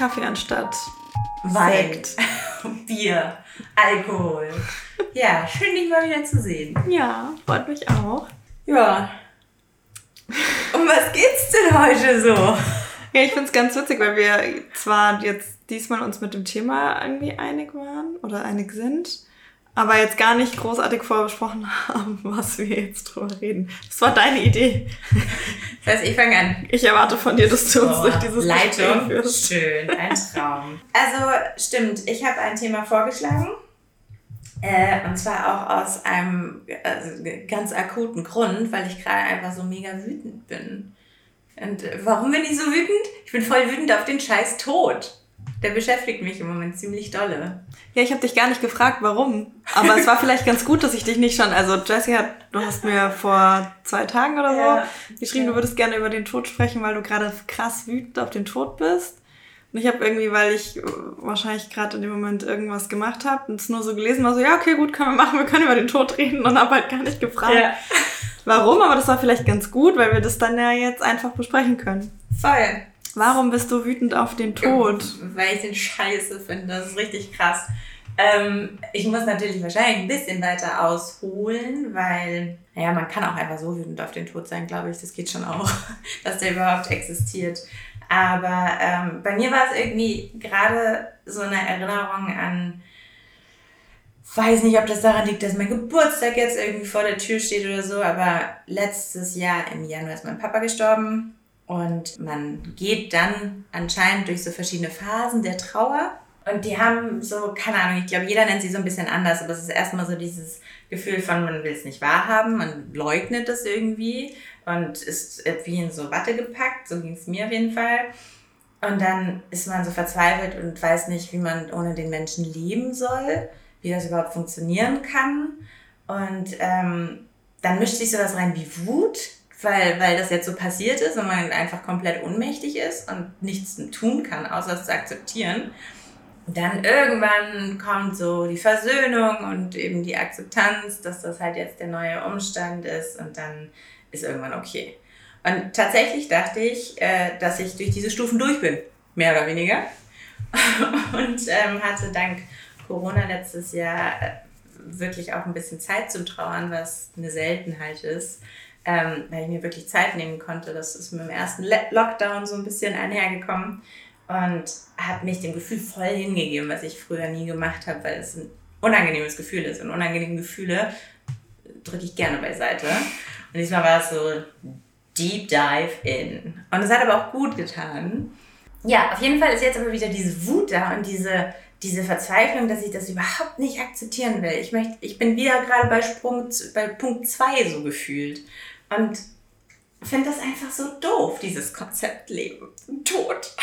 Kaffee anstatt Wein, Bier, Alkohol. Ja, schön dich mal wieder zu sehen. Ja, freut mich auch. Ja. Um was geht's denn heute so? Ja, ich finde es ganz witzig, weil wir zwar jetzt diesmal uns mit dem Thema irgendwie einig waren oder einig sind, aber jetzt gar nicht großartig vorbesprochen haben, was wir jetzt drüber reden. Das war deine Idee. Das heißt, ich fange an. Ich erwarte von dir, dass du uns Oh, durch dieses Leitung. Führst. Schön, ein Traum. Also, stimmt, ich habe ein Thema vorgeschlagen. Äh, und zwar auch aus einem also, ganz akuten Grund, weil ich gerade einfach so mega wütend bin. Und äh, warum bin ich so wütend? Ich bin voll wütend auf den scheiß Tod. Der beschäftigt mich im Moment ziemlich dolle. Ja, ich habe dich gar nicht gefragt, warum. Aber es war vielleicht ganz gut, dass ich dich nicht schon. Also Jessie hat, du hast mir vor zwei Tagen oder so Ja. geschrieben, du würdest gerne über den Tod sprechen, weil du gerade krass wütend auf den Tod bist. Und ich habe irgendwie, weil ich äh, wahrscheinlich gerade in dem Moment irgendwas gemacht habe und es nur so gelesen war, so ja, okay, gut, können wir machen, wir können über den Tod reden und habe halt gar nicht gefragt, warum. Aber das war vielleicht ganz gut, weil wir das dann ja jetzt einfach besprechen können. Voll. Warum bist du wütend auf den Tod? Weil ich den scheiße finde. Das ist richtig krass. Ähm, ich muss natürlich wahrscheinlich ein bisschen weiter ausholen, weil, naja, man kann auch einfach so wütend auf den Tod sein, glaube ich. Das geht schon auch, dass der überhaupt existiert. Aber ähm, bei mir war es irgendwie gerade so eine Erinnerung an, weiß nicht, ob das daran liegt, dass mein Geburtstag jetzt irgendwie vor der Tür steht oder so, aber letztes Jahr im Januar ist mein Papa gestorben und man geht dann anscheinend durch so verschiedene Phasen der Trauer. Und die haben so, keine Ahnung, ich glaube, jeder nennt sie so ein bisschen anders, aber es ist erstmal so dieses Gefühl von, man will es nicht wahrhaben, man leugnet es irgendwie und ist wie in so Watte gepackt, so ging es mir auf jeden Fall. Und dann ist man so verzweifelt und weiß nicht, wie man ohne den Menschen leben soll, wie das überhaupt funktionieren kann. Und ähm, dann mischt sich sowas rein wie Wut, weil, weil das jetzt so passiert ist und man einfach komplett ohnmächtig ist und nichts tun kann, außer es zu akzeptieren. Dann irgendwann kommt so die Versöhnung und eben die Akzeptanz, dass das halt jetzt der neue Umstand ist und dann ist irgendwann okay. Und tatsächlich dachte ich, äh, dass ich durch diese Stufen durch bin, mehr oder weniger. Und ähm, hatte dank Corona letztes Jahr äh, wirklich auch ein bisschen Zeit zum Trauern, was eine Seltenheit ist, ähm, weil ich mir wirklich Zeit nehmen konnte. Das ist mit dem ersten Lockdown so ein bisschen einhergekommen und habe mich dem Gefühl voll hingegeben, was ich früher nie gemacht habe, weil es ein unangenehmes Gefühl ist. Und unangenehme Gefühle drücke ich gerne beiseite. Und diesmal war es so Deep Dive in. Und es hat aber auch gut getan. Ja, auf jeden Fall ist jetzt aber wieder diese Wut da und diese, diese Verzweiflung, dass ich das überhaupt nicht akzeptieren will. Ich, möchte, ich bin wieder gerade bei, Sprung, bei Punkt 2 so gefühlt. Und finde das einfach so doof, dieses Konzept Leben und Tod.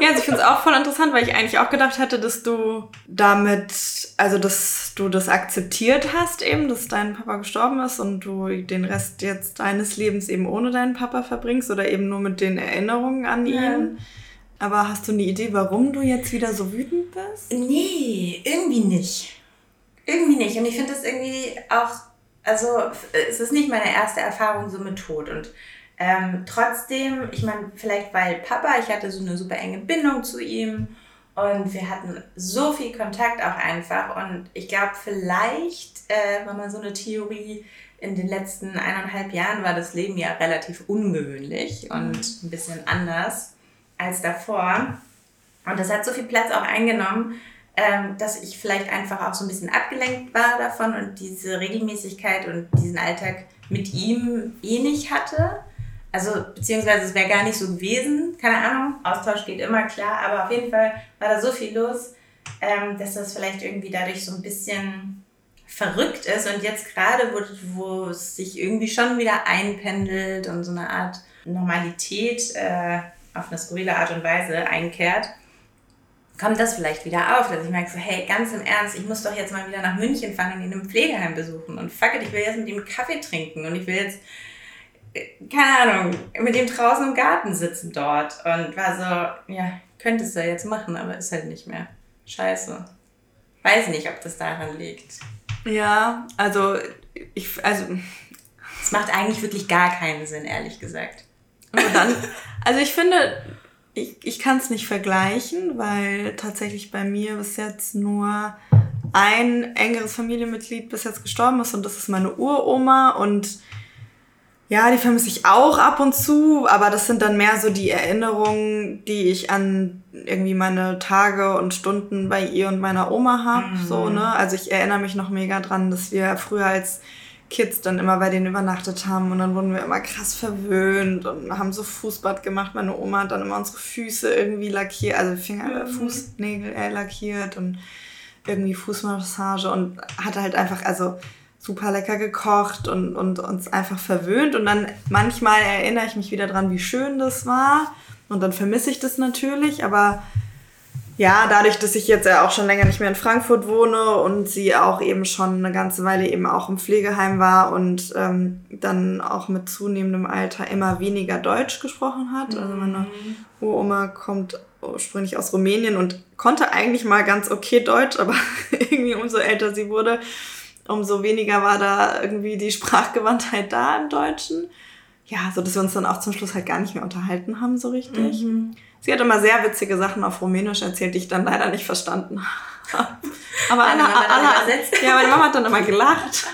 Ja, also ich finde es auch voll interessant, weil ich eigentlich auch gedacht hätte, dass du damit, also dass du das akzeptiert hast eben, dass dein Papa gestorben ist und du den Rest jetzt deines Lebens eben ohne deinen Papa verbringst oder eben nur mit den Erinnerungen an Ja. ihn. Aber hast du eine Idee, warum du jetzt wieder so wütend bist? Nee, irgendwie nicht. Irgendwie nicht. Und ich finde das irgendwie auch, also es ist nicht meine erste Erfahrung so mit Tod. Und ähm, trotzdem, ich meine, vielleicht weil Papa, ich hatte so eine super enge Bindung zu ihm und wir hatten so viel Kontakt auch einfach. Und ich glaube, vielleicht äh, war mal so eine Theorie, in den letzten eineinhalb Jahren war das Leben ja relativ ungewöhnlich und ein bisschen anders als davor. Und das hat so viel Platz auch eingenommen, ähm, dass ich vielleicht einfach auch so ein bisschen abgelenkt war davon und diese Regelmäßigkeit und diesen Alltag mit ihm eh nicht hatte. Also, beziehungsweise es wäre gar nicht so gewesen, keine Ahnung, Austausch geht immer klar, aber auf jeden Fall war da so viel los, ähm, dass das vielleicht irgendwie dadurch so ein bisschen verrückt ist und jetzt gerade, wo, wo es sich irgendwie schon wieder einpendelt und so eine Art Normalität äh, auf eine skurrile Art und Weise einkehrt, kommt das vielleicht wieder auf, dass ich merke so, hey, ganz im Ernst, ich muss doch jetzt mal wieder nach München fahren und ihn im Pflegeheim besuchen und fuck it, ich will jetzt mit ihm Kaffee trinken und ich will jetzt, äh, keine Ahnung, mit ihm draußen im Garten sitzen dort und war so, ja, könntest du ja jetzt machen, aber ist halt nicht mehr. Scheiße. Weiß nicht, ob das daran liegt. Ja, also ich, also Es macht eigentlich wirklich gar keinen Sinn, ehrlich gesagt. Und dann, also ich finde, ich, ich kann es nicht vergleichen, weil tatsächlich bei mir bis jetzt nur ein engeres Familienmitglied bis jetzt gestorben ist und das ist meine Uroma und ja, die vermisse ich auch ab und zu, aber das sind dann mehr so die Erinnerungen, die ich an irgendwie meine Tage und Stunden bei ihr und meiner Oma habe. Mhm. So, ne? Also ich erinnere mich noch mega dran, dass wir früher als Kids dann immer bei denen übernachtet haben und dann wurden wir immer krass verwöhnt und haben so Fußbad gemacht. Meine Oma hat dann immer unsere Füße irgendwie lackiert, also Finger, mhm. Fußnägel äh, lackiert und irgendwie Fußmassage und hatte halt einfach, also super lecker gekocht und, und uns einfach verwöhnt. Und dann manchmal erinnere ich mich wieder dran, wie schön das war. Und dann vermisse ich das natürlich. Aber ja, dadurch, dass ich jetzt ja auch schon länger nicht mehr in Frankfurt wohne und sie auch eben schon eine ganze Weile eben auch im Pflegeheim war und ähm, dann auch mit zunehmendem Alter immer weniger Deutsch gesprochen hat. Also meine Uroma kommt ursprünglich aus Rumänien und konnte eigentlich mal ganz okay Deutsch, aber irgendwie umso älter sie wurde, umso weniger war da irgendwie die Sprachgewandtheit da im Deutschen. Ja, so dass wir uns dann auch zum Schluss halt gar nicht mehr unterhalten haben, so richtig. Mhm. Sie hat immer sehr witzige Sachen auf Rumänisch erzählt, die ich dann leider nicht verstanden habe. Aber alle, alle, ja, meine Mama hat dann immer gelacht.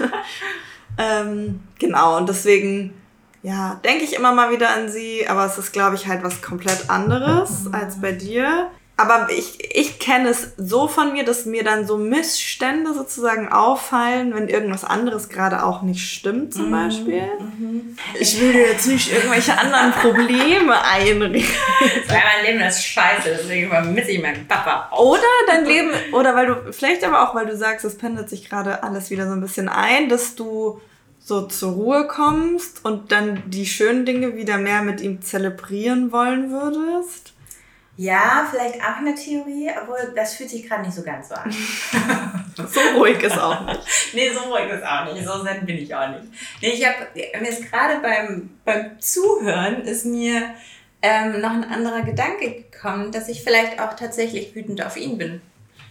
ähm, genau, und deswegen, ja, denke ich immer mal wieder an sie, aber es ist, glaube ich, halt was komplett anderes mhm. als bei dir aber ich, ich kenne es so von mir, dass mir dann so Missstände sozusagen auffallen, wenn irgendwas anderes gerade auch nicht stimmt, zum mhm. Beispiel. Mhm. Ich will dir jetzt nicht irgendwelche anderen Probleme einreden. Weil mein Leben ist scheiße, deswegen vermisse ich meinen Papa. Oder dein Leben, oder weil du, vielleicht aber auch, weil du sagst, es pendelt sich gerade alles wieder so ein bisschen ein, dass du so zur Ruhe kommst und dann die schönen Dinge wieder mehr mit ihm zelebrieren wollen würdest. Ja, vielleicht auch eine Theorie, obwohl das fühlt sich gerade nicht so ganz so an. so ruhig ist auch nicht. nee, so ruhig ist auch nicht. So zen bin ich auch nicht. Nee, ich habe mir ist gerade beim, beim Zuhören ist mir ähm, noch ein anderer Gedanke gekommen, dass ich vielleicht auch tatsächlich wütend auf ihn bin.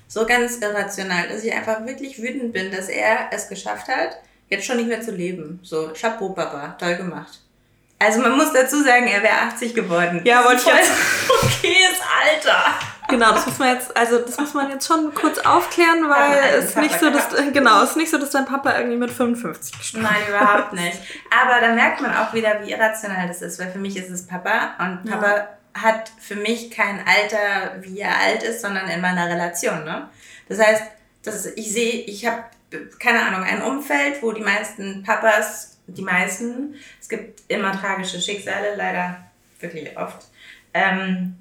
So ganz irrational, dass ich einfach wirklich wütend bin, dass er es geschafft hat, jetzt schon nicht mehr zu leben. So, Chapeau, Papa, toll gemacht. Also man muss dazu sagen, er wäre 80 geworden. Ja, wollte ich jetzt. Okayes Alter. Genau, das muss man jetzt, also das muss man jetzt schon kurz aufklären, weil es ist nicht so, dass genau, es ist nicht so, dass dein Papa irgendwie mit 55 gestorben Nein, überhaupt nicht. Aber da merkt man auch wieder, wie irrational das ist, weil für mich ist es Papa und Papa ja. hat für mich kein Alter, wie er alt ist, sondern in meiner Relation. Ne? Das heißt, das, ich sehe, ich habe keine Ahnung, ein Umfeld, wo die meisten Papas die meisten. Gibt immer tragische Schicksale, leider wirklich oft. Ähm,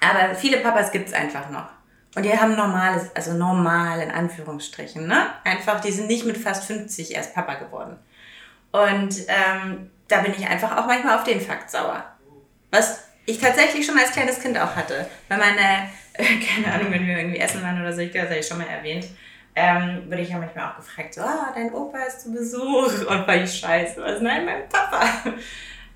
aber viele Papas gibt es einfach noch. Und die haben normales, also normal in Anführungsstrichen, ne? Einfach, die sind nicht mit fast 50 erst Papa geworden. Und ähm, da bin ich einfach auch manchmal auf den Fakt sauer. Was ich tatsächlich schon als kleines Kind auch hatte. Weil meine, äh, keine Ahnung, wenn wir irgendwie essen waren oder so, ich glaube, das habe ich schon mal erwähnt, ähm, wurde ich ja manchmal auch gefragt, so, oh, dein Opa ist zu Besuch. Und war ich scheiße, was? Nein, mein Papa.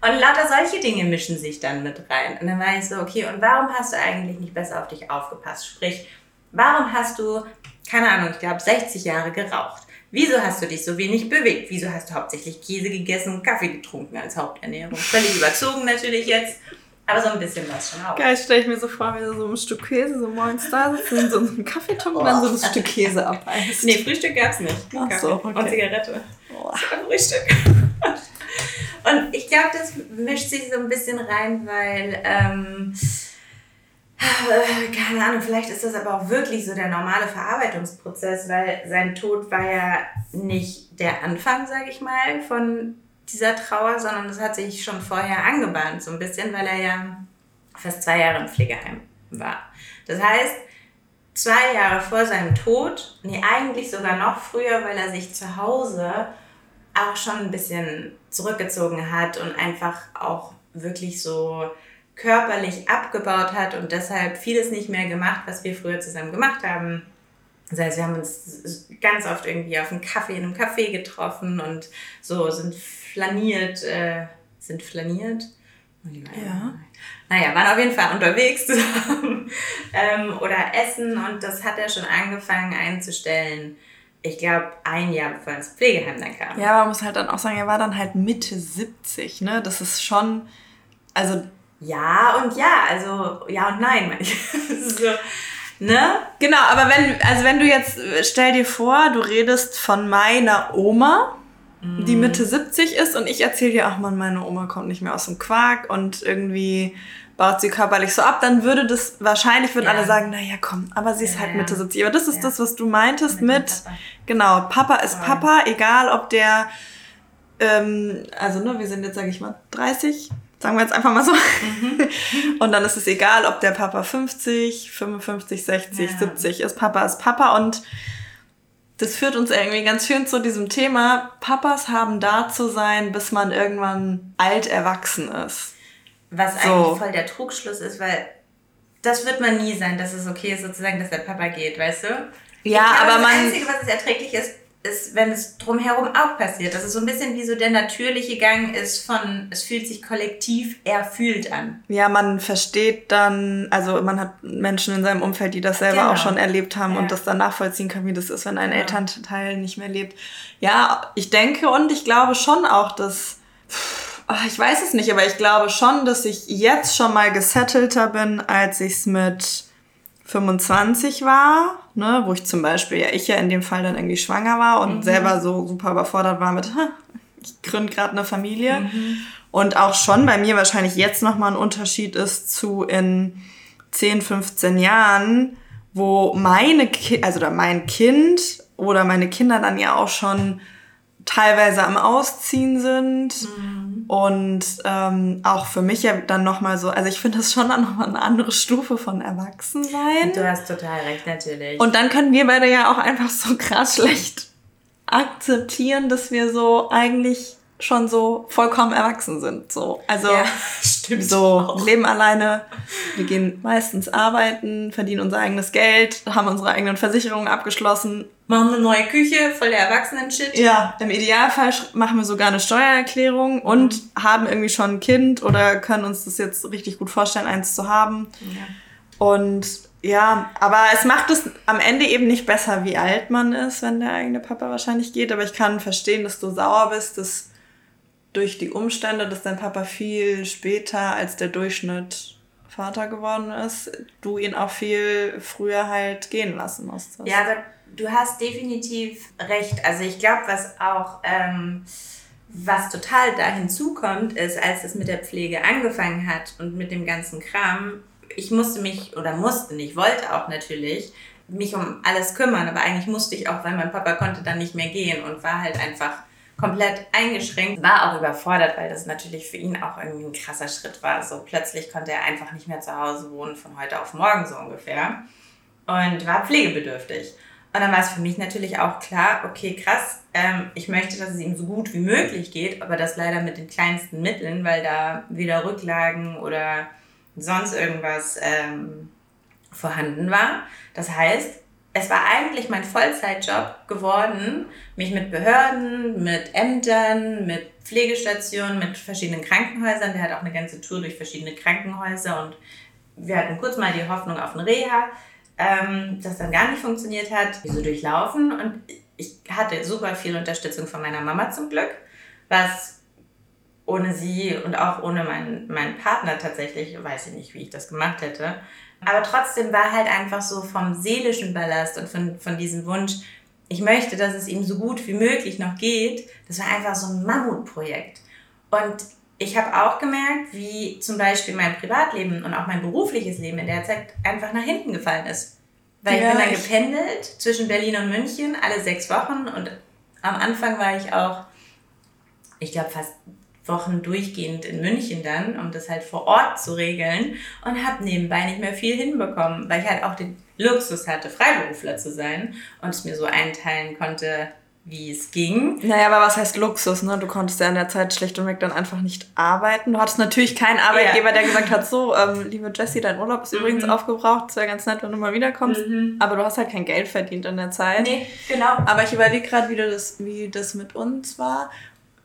Und lauter solche Dinge mischen sich dann mit rein. Und dann war ich so, okay, und warum hast du eigentlich nicht besser auf dich aufgepasst? Sprich, warum hast du, keine Ahnung, ich glaube 60 Jahre geraucht? Wieso hast du dich so wenig bewegt? Wieso hast du hauptsächlich Käse gegessen und Kaffee getrunken als Haupternährung? Völlig überzogen natürlich jetzt. Aber so ein bisschen was schon auch. Geil, stelle ich mir so vor, wie du so ein Stück Käse so morgens da sitzt und so einen Kaffeeton und dann so ein Stück Käse abbeißt. Nee, Frühstück gab's nicht. Ach so, okay. Und Zigarette. Oh. War Frühstück. und ich glaube, das mischt sich so ein bisschen rein, weil, ähm, keine Ahnung, vielleicht ist das aber auch wirklich so der normale Verarbeitungsprozess, weil sein Tod war ja nicht der Anfang, sage ich mal, von dieser Trauer, sondern das hat sich schon vorher angebahnt, so ein bisschen, weil er ja fast zwei Jahre im Pflegeheim war. Das heißt, zwei Jahre vor seinem Tod, nee, eigentlich sogar noch früher, weil er sich zu Hause auch schon ein bisschen zurückgezogen hat und einfach auch wirklich so körperlich abgebaut hat und deshalb vieles nicht mehr gemacht, was wir früher zusammen gemacht haben. Das heißt, wir haben uns ganz oft irgendwie auf einen Kaffee in einem Café getroffen und so sind flaniert, äh, sind flaniert. Ja. Naja, waren auf jeden Fall unterwegs zusammen ähm, oder essen und das hat er schon angefangen einzustellen. Ich glaube, ein Jahr bevor er ins Pflegeheim dann kam. Ja, man muss halt dann auch sagen, er war dann halt Mitte 70, ne? Das ist schon, also Ja und ja, also ja und nein, meine ich. so, ne? Genau, aber wenn, also wenn du jetzt, stell dir vor, du redest von meiner Oma, mm. die Mitte 70 ist und ich erzähle dir, ach man, meine Oma kommt nicht mehr aus dem Quark und irgendwie baut sie körperlich so ab, dann würde das, wahrscheinlich würden ja. alle sagen, naja, komm, aber sie ist ja, halt Mitte 70. Aber das ist ja. das, was du meintest mit, mit Papa. genau, Papa ist Papa, egal ob der, ähm, also ne, wir sind jetzt, sage ich mal, 30, sagen wir jetzt einfach mal so. Mhm. und dann ist es egal, ob der Papa 50, 55, 60, ja. 70 ist. Papa ist Papa und das führt uns irgendwie ganz schön zu diesem Thema, Papas haben da zu sein, bis man irgendwann alt erwachsen ist. Was so. eigentlich voll der Trugschluss ist, weil das wird man nie sein, dass es okay ist, sozusagen, dass der Papa geht, weißt du? Ja, glaube, aber das man. Das Einzige, was es erträglich ist, ist, wenn es drumherum auch passiert. Dass es so ein bisschen wie so der natürliche Gang ist von, es fühlt sich kollektiv erfüllt an. Ja, man versteht dann, also man hat Menschen in seinem Umfeld, die das selber genau. auch schon erlebt haben ja. und das dann nachvollziehen können, wie das ist, wenn ein ja. Elternteil nicht mehr lebt. Ja, ich denke und ich glaube schon auch, dass, ich weiß es nicht, aber ich glaube schon, dass ich jetzt schon mal gesettelter bin, als ich es mit 25 war, ne, wo ich zum Beispiel, ja, ich ja in dem Fall dann irgendwie schwanger war und mhm. selber so super überfordert war mit, ich gründe gerade eine Familie. Mhm. Und auch schon bei mir wahrscheinlich jetzt nochmal ein Unterschied ist zu in 10, 15 Jahren, wo meine Ki also oder mein Kind oder meine Kinder dann ja auch schon teilweise am Ausziehen sind. Mhm. Und ähm, auch für mich ja dann nochmal so, also ich finde das schon nochmal eine andere Stufe von Erwachsensein. Du hast total recht, natürlich. Und dann können wir beide ja auch einfach so krass schlecht akzeptieren, dass wir so eigentlich schon so vollkommen erwachsen sind. So. Also ja, stimmt so auch. leben alleine, wir gehen meistens arbeiten, verdienen unser eigenes Geld, haben unsere eigenen Versicherungen abgeschlossen. Machen eine neue Küche, voll der Erwachsenen-Shit. Ja, im Idealfall machen wir sogar eine Steuererklärung und mhm. haben irgendwie schon ein Kind oder können uns das jetzt richtig gut vorstellen, eins zu haben. Ja. Und ja, aber es macht es am Ende eben nicht besser, wie alt man ist, wenn der eigene Papa wahrscheinlich geht. Aber ich kann verstehen, dass du sauer bist, dass durch die Umstände, dass dein Papa viel später als der Durchschnitt Vater geworden ist, du ihn auch viel früher halt gehen lassen musstest. Ja, aber du hast definitiv recht. Also ich glaube, was auch, ähm, was total da hinzukommt, ist, als es mit der Pflege angefangen hat und mit dem ganzen Kram, ich musste mich, oder musste nicht, wollte auch natürlich, mich um alles kümmern, aber eigentlich musste ich auch, weil mein Papa konnte dann nicht mehr gehen und war halt einfach komplett eingeschränkt, war auch überfordert, weil das natürlich für ihn auch irgendwie ein krasser Schritt war. So plötzlich konnte er einfach nicht mehr zu Hause wohnen, von heute auf morgen so ungefähr. Und war pflegebedürftig. Und dann war es für mich natürlich auch klar, okay, krass, ähm, ich möchte, dass es ihm so gut wie möglich geht, aber das leider mit den kleinsten Mitteln, weil da weder Rücklagen oder sonst irgendwas ähm, vorhanden war. Das heißt, es war eigentlich mein Vollzeitjob geworden, mich mit Behörden, mit Ämtern, mit Pflegestationen, mit verschiedenen Krankenhäusern. Der hat auch eine ganze Tour durch verschiedene Krankenhäuser und wir hatten kurz mal die Hoffnung auf ein Reha, ähm, das dann gar nicht funktioniert hat. So durchlaufen und ich hatte super viel Unterstützung von meiner Mama zum Glück, was ohne sie und auch ohne meinen, meinen Partner tatsächlich, weiß ich nicht, wie ich das gemacht hätte, aber trotzdem war halt einfach so vom seelischen Ballast und von, von diesem Wunsch, ich möchte, dass es ihm so gut wie möglich noch geht, das war einfach so ein Mammutprojekt. Und ich habe auch gemerkt, wie zum Beispiel mein Privatleben und auch mein berufliches Leben in der Zeit einfach nach hinten gefallen ist. Weil ja, ich bin dann gependelt zwischen Berlin und München alle sechs Wochen und am Anfang war ich auch, ich glaube, fast Wochen durchgehend in München dann, um das halt vor Ort zu regeln und habe nebenbei nicht mehr viel hinbekommen, weil ich halt auch den Luxus hatte, Freiberufler zu sein und es mir so einteilen konnte, wie es ging. Naja, aber was heißt Luxus, ne? Du konntest ja in der Zeit schlicht und weg dann einfach nicht arbeiten. Du hattest natürlich keinen Arbeitgeber, ja. der gesagt hat, so, ähm, liebe Jessie, dein Urlaub ist mhm. übrigens aufgebraucht, es wäre ganz nett, wenn du mal wiederkommst. Mhm. Aber du hast halt kein Geld verdient in der Zeit. Nee, genau. Aber ich überlege gerade, wie, das, wie das mit uns war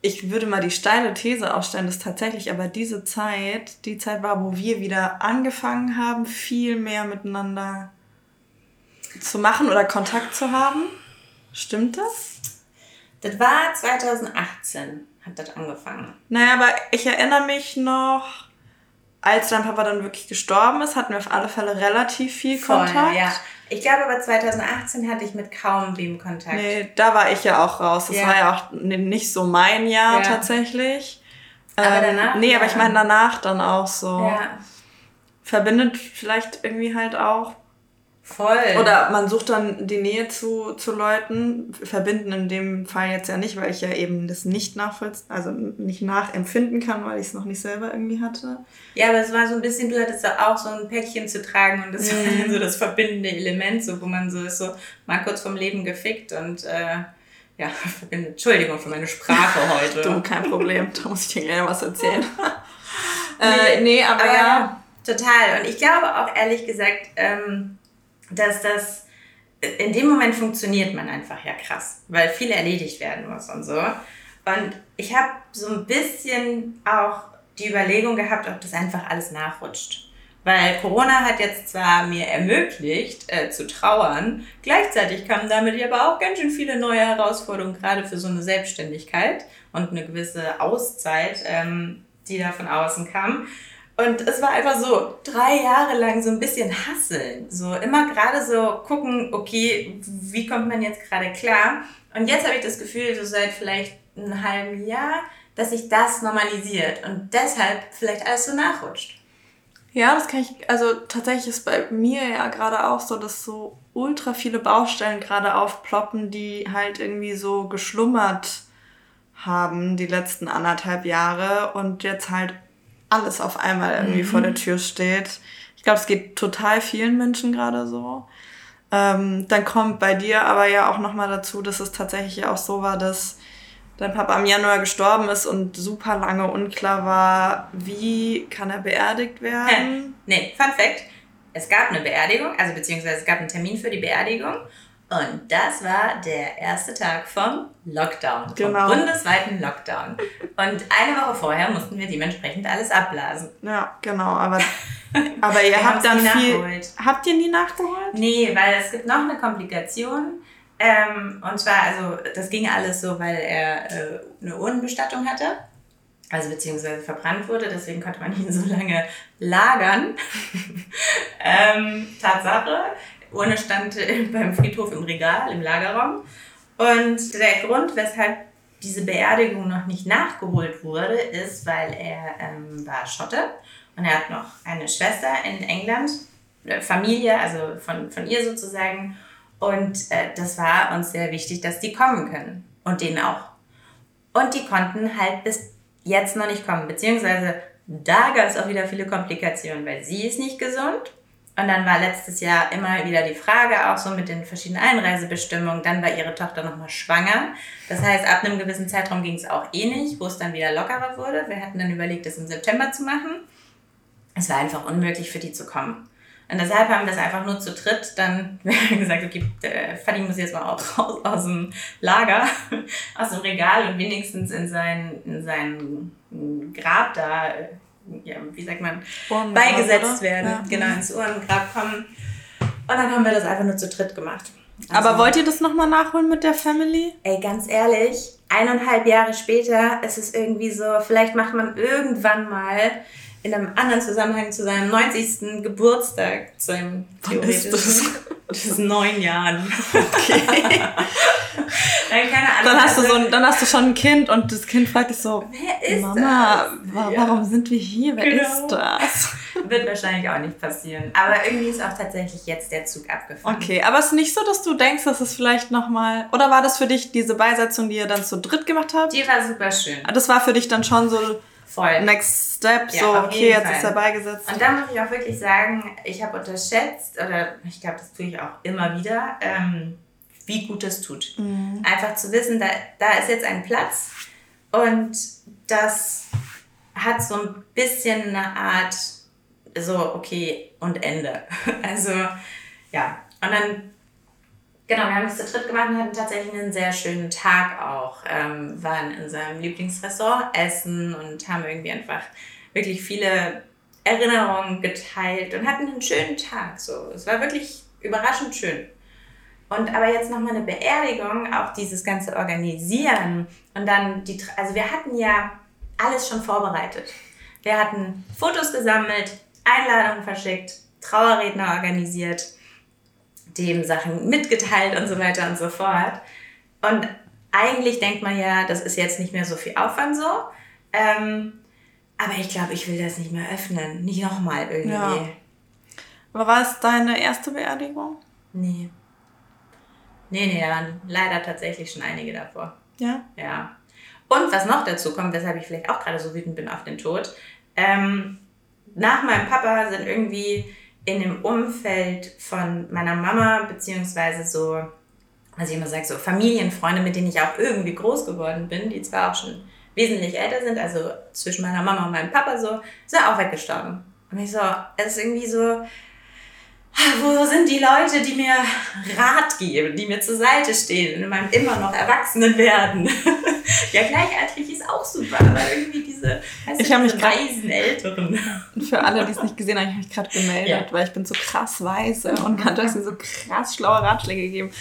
ich würde mal die steile These aufstellen, dass tatsächlich aber diese Zeit die Zeit war, wo wir wieder angefangen haben, viel mehr miteinander zu machen oder Kontakt zu haben. Stimmt das? Das war 2018, hat das angefangen. Naja, aber ich erinnere mich noch, als dein Papa dann wirklich gestorben ist, hatten wir auf alle Fälle relativ viel Voll, Kontakt. ja. Ich glaube aber 2018 hatte ich mit kaum wem Kontakt. Nee, da war ich ja auch raus. Das Ja. war ja auch nicht so mein Jahr Ja. tatsächlich. Aber Ähm, danach, Nee, aber ich meine danach dann auch so. Ja, Verbindet vielleicht irgendwie halt auch. Voll. Oder man sucht dann die Nähe zu, zu Leuten. Verbinden in dem Fall jetzt ja nicht, weil ich ja eben das nicht nachvollziehen, also nicht nachempfinden kann, weil ich es noch nicht selber irgendwie hatte. Ja, aber es war so ein bisschen, du hattest da auch so ein Päckchen zu tragen und das Mhm. war so das verbindende Element, so, wo man so ist, so mal kurz vom Leben gefickt und äh, ja. Entschuldigung für meine Sprache heute. Du, kein Problem, da muss ich dir gerne was erzählen. äh, nee, aber, Aber ja. ja, total. Und ich glaube auch ehrlich gesagt, ähm, dass das in dem Moment funktioniert man einfach ja krass, weil viel erledigt werden muss und so. Und ich habe so ein bisschen auch die Überlegung gehabt, ob das einfach alles nachrutscht. Weil Corona hat jetzt zwar mir ermöglicht, äh, zu trauern, gleichzeitig kamen damit aber auch ganz schön viele neue Herausforderungen, gerade für so eine Selbstständigkeit und eine gewisse Auszeit, ähm, die da von außen kam. Und es war einfach so drei Jahre lang so ein bisschen hasseln. So immer gerade so gucken, okay, wie kommt man jetzt gerade klar? Und jetzt habe ich das Gefühl, so seit vielleicht einem halben Jahr, dass sich das normalisiert und deshalb vielleicht alles so nachrutscht. Ja, das kann ich, also tatsächlich ist bei mir ja gerade auch so, dass so ultra viele Baustellen gerade aufploppen, die halt irgendwie so geschlummert haben die letzten anderthalb Jahre und jetzt halt alles auf einmal irgendwie vor der Tür steht. Ich glaube, es geht total vielen Menschen gerade so. Ähm, dann kommt bei dir aber ja auch nochmal dazu, dass es tatsächlich auch so war, dass dein Papa im Januar gestorben ist und super lange unklar war, wie kann er beerdigt werden. Nee, Fun Fact: Es gab eine Beerdigung, also beziehungsweise es gab einen Termin für die Beerdigung. Und das war der erste Tag vom Lockdown, Genau. vom bundesweiten Lockdown. Und eine Woche vorher mussten wir dementsprechend alles abblasen. Ja, genau, aber, aber ihr habt dann nie viel. nachgeholt. Habt ihr nie nachgeholt? Nee, weil es gibt noch eine Komplikation. Ähm, und zwar, also das ging alles so, weil er äh, eine Urnenbestattung hatte. Also beziehungsweise verbrannt wurde, deswegen konnte man ihn so lange lagern. ähm, Tatsache, Urne stand äh, beim Friedhof im Regal, im Lagerraum. Und der Grund, weshalb diese Beerdigung noch nicht nachgeholt wurde, ist, weil er ähm, war Schotte und er hat noch eine Schwester in England, Familie, also von, von ihr sozusagen. Und äh, das war uns sehr wichtig, dass die kommen können. Und denen auch. Und die konnten halt bis jetzt noch nicht kommen. Beziehungsweise da gab es auch wieder viele Komplikationen, weil sie ist nicht gesund. Und dann war letztes Jahr immer wieder die Frage, auch so mit den verschiedenen Einreisebestimmungen. Dann war ihre Tochter nochmal schwanger. Das heißt, ab einem gewissen Zeitraum ging es auch eh nicht, wo es dann wieder lockerer wurde. Wir hatten dann überlegt, das im September zu machen. Es war einfach unmöglich für die zu kommen. Und deshalb haben wir das einfach nur zu dritt dann gesagt, okay, der Fadi muss jetzt mal auch raus aus dem Lager, aus dem Regal und wenigstens in sein, in sein Grab da, äh, ja, wie sagt man, beigesetzt oder? werden, Ja. genau, ins Urnengrab kommen. Und dann haben wir das einfach nur zu dritt gemacht. Aber wollt ihr das nochmal nachholen mit der Family? Ey, ganz ehrlich, eineinhalb Jahre später ist es irgendwie so, vielleicht macht man irgendwann mal in einem anderen Zusammenhang zu seinem 90. Geburtstag, zu seinem theoretischen. Das ist neun Jahren. Okay. Nein, keine Ahnung. dann, hast du also, so ein, dann hast du schon ein Kind und das Kind fragt dich so, Wer ist Mama, das? wa Ja. warum sind wir hier? Wer Genau. ist das? Wird wahrscheinlich auch nicht passieren. Aber irgendwie ist auch tatsächlich jetzt der Zug abgefahren. Okay, aber es ist nicht so, dass du denkst, dass es vielleicht nochmal... Oder war das für dich diese Beisetzung, die ihr dann zu dritt gemacht habt? Die war super schön. Das war für dich dann schon so Voll. Next Step, Ja, so, okay, jetzt Fall. ist er beigesetzt. Und da muss ich auch wirklich sagen, ich habe unterschätzt, oder ich glaube, das tue ich auch immer wieder, ähm, wie gut es tut. Mhm. Einfach zu wissen, da, da ist jetzt ein Platz und das hat so ein bisschen eine Art, so, okay, und Ende. Also, ja. Und dann, genau, wir haben das zu dritt gemacht und hatten tatsächlich einen sehr schönen Tag auch. Ähm, waren in seinem Lieblingsressort essen und haben irgendwie einfach wirklich viele Erinnerungen geteilt und hatten einen schönen Tag. So. Es war wirklich überraschend schön. Und aber jetzt nochmal eine Beerdigung, auch dieses ganze Organisieren und dann die, also wir hatten ja alles schon vorbereitet. Wir hatten Fotos gesammelt, Einladungen verschickt, Trauerredner organisiert, dem Sachen mitgeteilt und so weiter und so fort. Und eigentlich denkt man ja, das ist jetzt nicht mehr so viel Aufwand so. Ähm, aber ich glaube, ich will das nicht mehr öffnen. Nicht nochmal irgendwie. Ja. Aber war es deine erste Beerdigung? Nee. Nee, nee, da waren leider tatsächlich schon einige davor. Ja? Ja. Und was noch dazu kommt, weshalb ich vielleicht auch gerade so wütend bin auf den Tod, ähm, nach meinem Papa sind irgendwie in dem Umfeld von meiner Mama, beziehungsweise so, was ich immer sage, so Familienfreunde, mit denen ich auch irgendwie groß geworden bin, die zwar auch schon wesentlich älter sind, also zwischen meiner Mama und meinem Papa so, sind auch weggestorben. Und ich so, es ist irgendwie so, wo sind die Leute, die mir Rat geben, die mir zur Seite stehen in meinem immer noch Erwachsenenwerden? ja, gleichaltrig ist auch super, aber irgendwie diese, ich du, mich weisen Älteren. Für alle, die es nicht gesehen haben, ich habe mich gerade gemeldet, ja. weil ich bin so krass weise und kann euch so krass schlaue Ratschläge geben.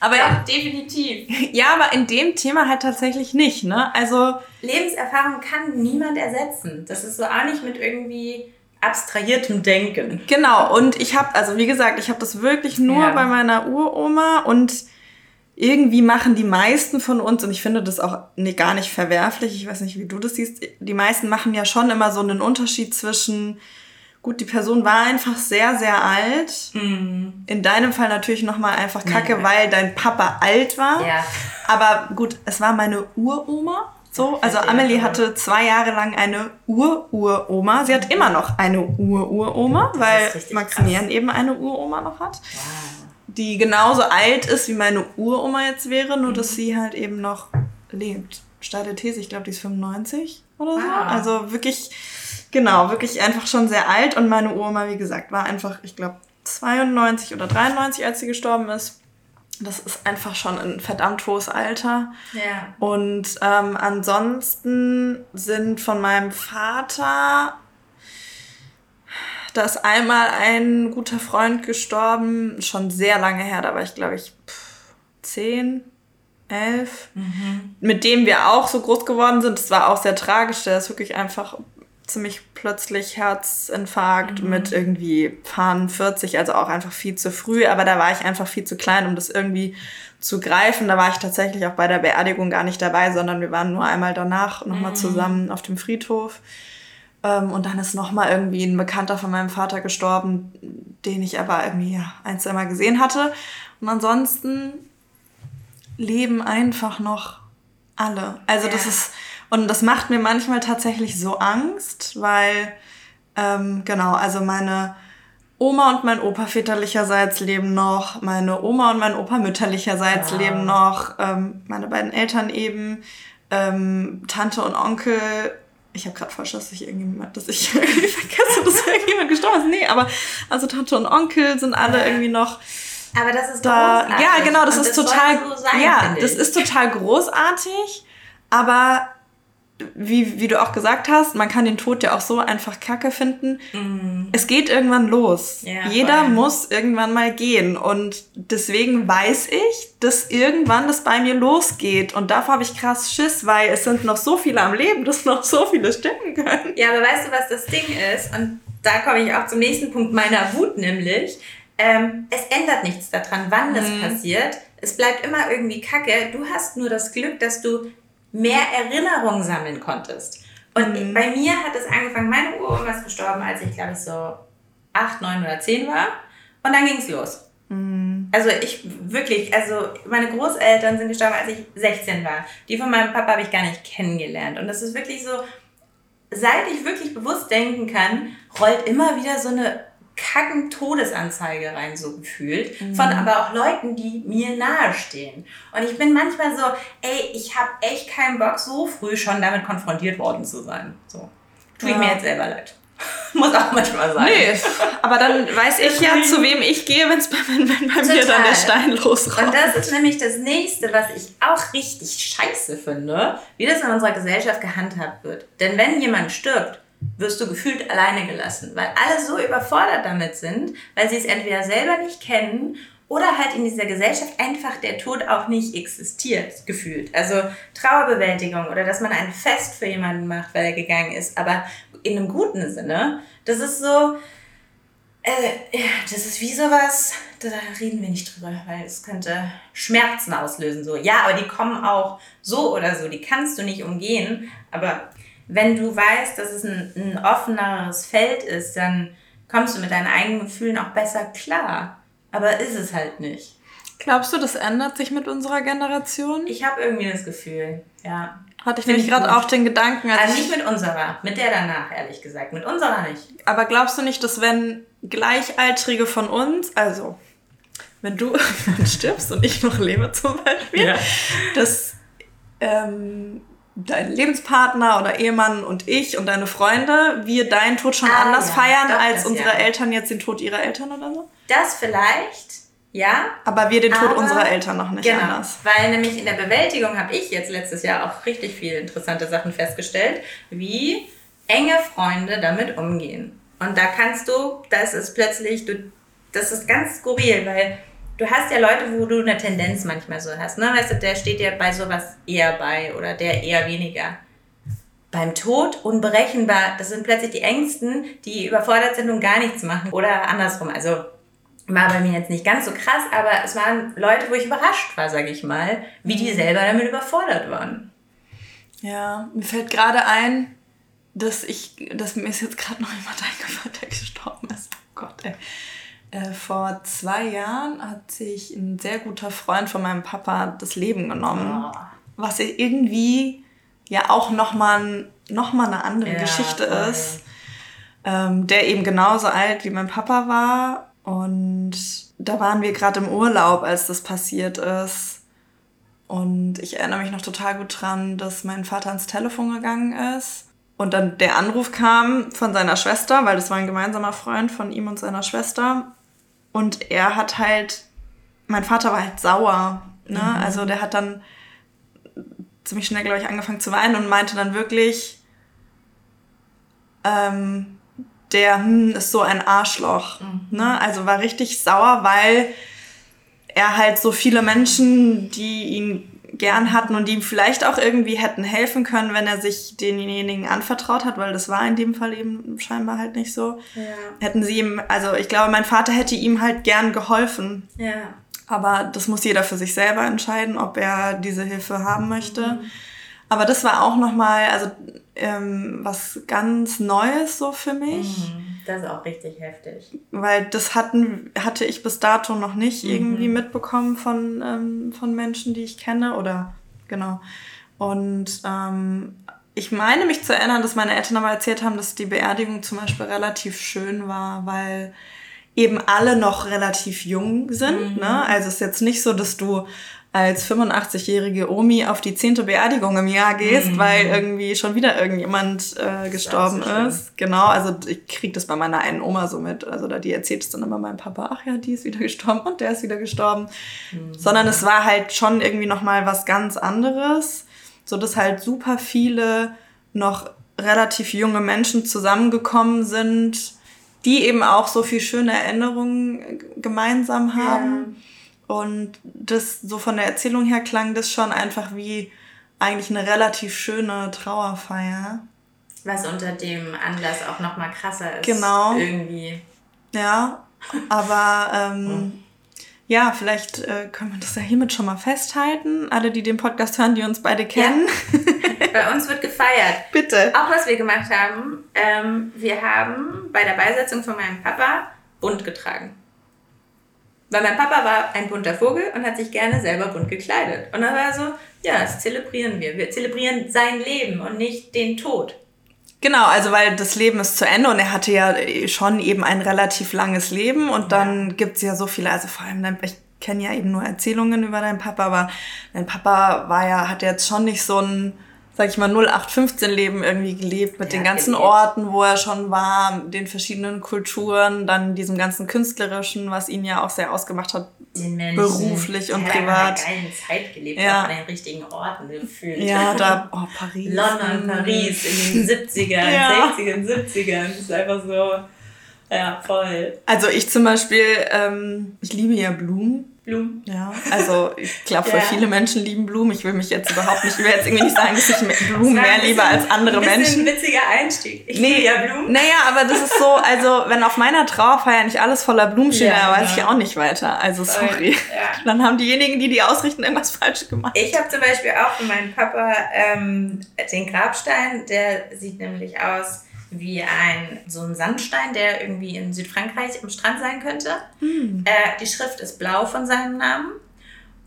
Aber ja, definitiv. Ja, aber in dem Thema halt tatsächlich nicht, ne? Also Lebenserfahrung kann niemand ersetzen. Das ist so auch nicht mit irgendwie abstrahiertem Denken. Genau, und ich habe, also wie gesagt, ich habe das wirklich nur ja. bei meiner Uroma und irgendwie machen die meisten von uns, und ich finde das auch nee, gar nicht verwerflich, ich weiß nicht, wie du das siehst, die meisten machen ja schon immer so einen Unterschied zwischen, gut, die Person war einfach sehr, sehr alt. Mhm. In deinem Fall natürlich nochmal einfach kacke, ja. weil dein Papa alt war. Ja. Aber gut, es war meine Uroma. So, also Amelie hatte zwei Jahre lang eine Ur-Uroma. Sie hat immer noch eine Ur-Uroma, weil Maximilian krass. eben eine Uroma noch hat. Wow. Die genauso alt ist, wie meine Uroma jetzt wäre, nur mhm. dass sie halt eben noch lebt. Steile These, ich glaube, die ist 95 oder so. Wow. Also wirklich, genau, wirklich einfach schon sehr alt. Und meine Uroma, wie gesagt, war einfach, ich glaube, 92 oder 93, als sie gestorben ist das ist einfach schon ein verdammt hohes Alter. Ja. Und ähm, ansonsten sind von meinem Vater, da ist einmal ein guter Freund gestorben, schon sehr lange her, da war ich glaube ich zehn, elf, mhm. mit dem wir auch so groß geworden sind. Das war auch sehr tragisch, der ist wirklich einfach ziemlich plötzlich Herzinfarkt mhm. mit irgendwie Fahren 40, also auch einfach viel zu früh, aber da war ich einfach viel zu klein, um das irgendwie zu greifen. Da war ich tatsächlich auch bei der Beerdigung gar nicht dabei, sondern wir waren nur einmal danach nochmal mhm. zusammen auf dem Friedhof. Ähm, und dann ist nochmal irgendwie ein Bekannter von meinem Vater gestorben, den ich aber irgendwie ja, ein, zwei Mal gesehen hatte. Und ansonsten leben einfach noch alle. Also ja. das ist und das macht mir manchmal tatsächlich so Angst, weil, ähm, genau, also meine Oma und mein Opa väterlicherseits leben noch, meine Oma und mein Opa mütterlicherseits wow. leben noch, ähm, meine beiden Eltern eben, ähm, Tante und Onkel. Ich habe gerade falsch, dass ich irgendjemand, dass ich irgendwie vergesse, dass irgendjemand gestorben ist. Nee, aber also Tante und Onkel sind alle irgendwie noch. Aber das ist da. Großartig. Ja, genau, das und ist das total. So sein, ja, das ist total großartig. Aber wie, wie du auch gesagt hast, man kann den Tod ja auch so einfach kacke finden. Mm. Es geht irgendwann los. Ja, Jeder voll. muss irgendwann mal gehen. Und deswegen weiß ich, dass irgendwann das bei mir losgeht. Und davor habe ich krass Schiss, weil es sind noch so viele am Leben, dass noch so viele stimmen können. Ja, aber weißt du, was das Ding ist? Und da komme ich auch zum nächsten Punkt meiner Wut, nämlich, ähm, es ändert nichts daran, wann das mm. passiert. Es bleibt immer irgendwie kacke. Du hast nur das Glück, dass du mehr Erinnerungen sammeln konntest. Und mhm. bei mir hat es angefangen, meine Uroma ist gestorben, als ich glaube ich so acht, neun oder zehn war. Und dann ging es los. Mhm. Also ich wirklich, also meine Großeltern sind gestorben, als ich 16 war. Die von meinem Papa habe ich gar nicht kennengelernt. Und das ist wirklich so, seit ich wirklich bewusst denken kann, rollt immer wieder so eine kacken Todesanzeige rein, so gefühlt. Mhm. Von aber auch Leuten, die mir nahestehen. Und ich bin manchmal so, ey, ich habe echt keinen Bock, so früh schon damit konfrontiert worden zu sein. So. Tue ich mir jetzt selber leid. Muss auch manchmal sein. Nee, aber dann weiß ich ja, zu wem ich gehe, wenn's bei, wenn bei mir dann der Stein losrollt. Und das ist nämlich das Nächste, was ich auch richtig scheiße finde, wie das in unserer Gesellschaft gehandhabt wird. Denn wenn jemand stirbt, wirst du gefühlt alleine gelassen, weil alle so überfordert damit sind, weil sie es entweder selber nicht kennen oder halt in dieser Gesellschaft einfach der Tod auch nicht existiert, gefühlt. Also Trauerbewältigung oder dass man ein Fest für jemanden macht, weil er gegangen ist, aber in einem guten Sinne. Das ist so, äh, das ist wie sowas, da reden wir nicht drüber, weil es könnte Schmerzen auslösen. So, ja, aber die kommen auch so oder so, die kannst du nicht umgehen. Aber wenn du weißt, dass es ein, ein offeneres Feld ist, dann kommst du mit deinen eigenen Gefühlen auch besser klar. Aber ist es halt nicht. Glaubst du, das ändert sich mit unserer Generation? Ich habe irgendwie das Gefühl, ja. Hatte ich nämlich gerade auch den Gedanken. Also nicht mit unserer, mit der danach, ehrlich gesagt. Mit unserer nicht. Aber glaubst du nicht, dass wenn Gleichaltrige von uns, also wenn du stirbst und ich noch lebe zum Beispiel, ja. dass ähm, dein Lebenspartner oder Ehemann und ich und deine Freunde, wir deinen Tod schon ah, anders ja, feiern doch, als unsere ja. Eltern jetzt den Tod ihrer Eltern oder so? Das vielleicht, ja. Aber wir den Tod unserer Eltern noch nicht genau, anders. Weil nämlich in der Bewältigung habe ich jetzt letztes Jahr auch richtig viele interessante Sachen festgestellt, wie enge Freunde damit umgehen. Und da kannst du, das ist plötzlich, du, das ist ganz skurril, weil du hast ja Leute, wo du eine Tendenz manchmal so hast. Ne? Weißt du, der steht dir bei sowas eher bei oder der eher weniger. Beim Tod unberechenbar, das sind plötzlich die Ängsten, die überfordert sind und gar nichts machen. Oder andersrum. Also war bei mir jetzt nicht ganz so krass, aber es waren Leute, wo ich überrascht war, sage ich mal, wie die selber damit überfordert waren. Ja, mir fällt gerade ein, dass ich, dass mir ist jetzt gerade noch jemand eingefallen, der gestorben ist. Oh Gott, ey. Äh, vor zwei Jahren hat sich ein sehr guter Freund von meinem Papa das Leben genommen. Oh. Was irgendwie ja auch nochmal noch mal eine andere ja, Geschichte voll. ist. Ähm, der eben genauso alt wie mein Papa war. Und da waren wir gerade im Urlaub, als das passiert ist. Und ich erinnere mich noch total gut dran, dass mein Vater ans Telefon gegangen ist. Und dann der Anruf kam von seiner Schwester, weil das war ein gemeinsamer Freund von ihm und seiner Schwester. Und er hat halt, mein Vater war halt sauer. Ne? Mhm. Also der hat dann ziemlich schnell, glaube ich, angefangen zu weinen und meinte dann wirklich, ähm, der hm, ist so ein Arschloch. Mhm. Ne? Also war richtig sauer, weil er halt so viele Menschen, die ihn gern hatten und die ihm vielleicht auch irgendwie hätten helfen können, wenn er sich denjenigen anvertraut hat, weil das war in dem Fall eben scheinbar halt nicht so. Ja. Hätten sie ihm, also ich glaube, mein Vater hätte ihm halt gern geholfen. Ja. Aber das muss jeder für sich selber entscheiden, ob er diese Hilfe haben möchte. Mhm. Aber das war auch nochmal, also ähm, was ganz Neues so für mich. Mhm. Das ist auch richtig heftig. Weil das hatten, hatte ich bis dato noch nicht mhm. irgendwie mitbekommen von, ähm, von Menschen, die ich kenne oder genau. Und ähm, ich meine mich zu erinnern, dass meine Eltern aber erzählt haben, dass die Beerdigung zum Beispiel relativ schön war, weil eben alle noch relativ jung sind. Mhm. Ne? Also es ist jetzt nicht so, dass du als 85-jährige Omi auf die zehnte Beerdigung im Jahr gehst, mhm. weil irgendwie schon wieder irgendjemand äh, gestorben ist. Genau, also ich krieg das bei meiner einen Oma so mit. Also da die erzählt es dann immer meinem Papa, ach ja, die ist wieder gestorben und der ist wieder gestorben. Mhm. Sondern es war halt schon irgendwie nochmal was ganz anderes, so dass halt super viele noch relativ junge Menschen zusammengekommen sind, die eben auch so viel schöne Erinnerungen gemeinsam haben. Ja und das, so von der Erzählung her klang das schon einfach wie eigentlich eine relativ schöne Trauerfeier. Was unter dem Anlass auch nochmal krasser ist. Genau. Irgendwie. Ja, aber ähm, hm. ja, vielleicht äh, können wir das ja hiermit schon mal festhalten. Alle, die den Podcast hören, die uns beide kennen. Ja. Bei uns wird gefeiert. Bitte. Auch was wir gemacht haben, ähm, wir haben bei der Beisetzung von meinem Papa bunt getragen. Weil mein Papa war ein bunter Vogel und hat sich gerne selber bunt gekleidet. Und dann war er so, ja, das zelebrieren wir. Wir zelebrieren sein Leben und nicht den Tod. Genau, also weil das Leben ist zu Ende und er hatte ja schon eben ein relativ langes Leben und dann ja. es ja so viele, also vor allem, ich kenne ja eben nur Erzählungen über deinen Papa, aber dein Papa war ja, hat jetzt schon nicht so ein sag ich mal, 0815-Leben irgendwie gelebt mit ja, den ganzen gelebt. Orten, wo er schon war, den verschiedenen Kulturen, dann diesem ganzen Künstlerischen, was ihn ja auch sehr ausgemacht hat, beruflich und privat. Er hat eine geile Zeit gelebt, ja. an den richtigen Orten gefühlt. Ja, da, oh, Paris. London, Paris in den 70ern, ja. 60ern, 70ern. Das ist einfach so Ja, voll. Also ich zum Beispiel, ähm, ich liebe ja Blumen. Blumen. Ja, also ich glaube, Ja. viele Menschen lieben Blumen. Ich will mich jetzt überhaupt nicht, ich will jetzt irgendwie nicht sagen, dass ich Blumen Das mehr liebe als andere ein bisschen Menschen. ein witziger Einstieg. Ich Nee. liebe ja Blumen. Naja, aber das ist so, also wenn auf meiner Trauerfeier nicht alles voller Blumen steht, Ja, dann weiß ich genau. ja auch nicht weiter. Also sorry. Ja. Dann haben diejenigen, die die ausrichten, irgendwas falsch gemacht. Ich habe zum Beispiel auch für meinen Papa ähm, den Grabstein, der sieht nämlich aus wie ein so ein Sandstein, der irgendwie in Südfrankreich am Strand sein könnte. Hm. Äh, die Schrift ist blau von seinem Namen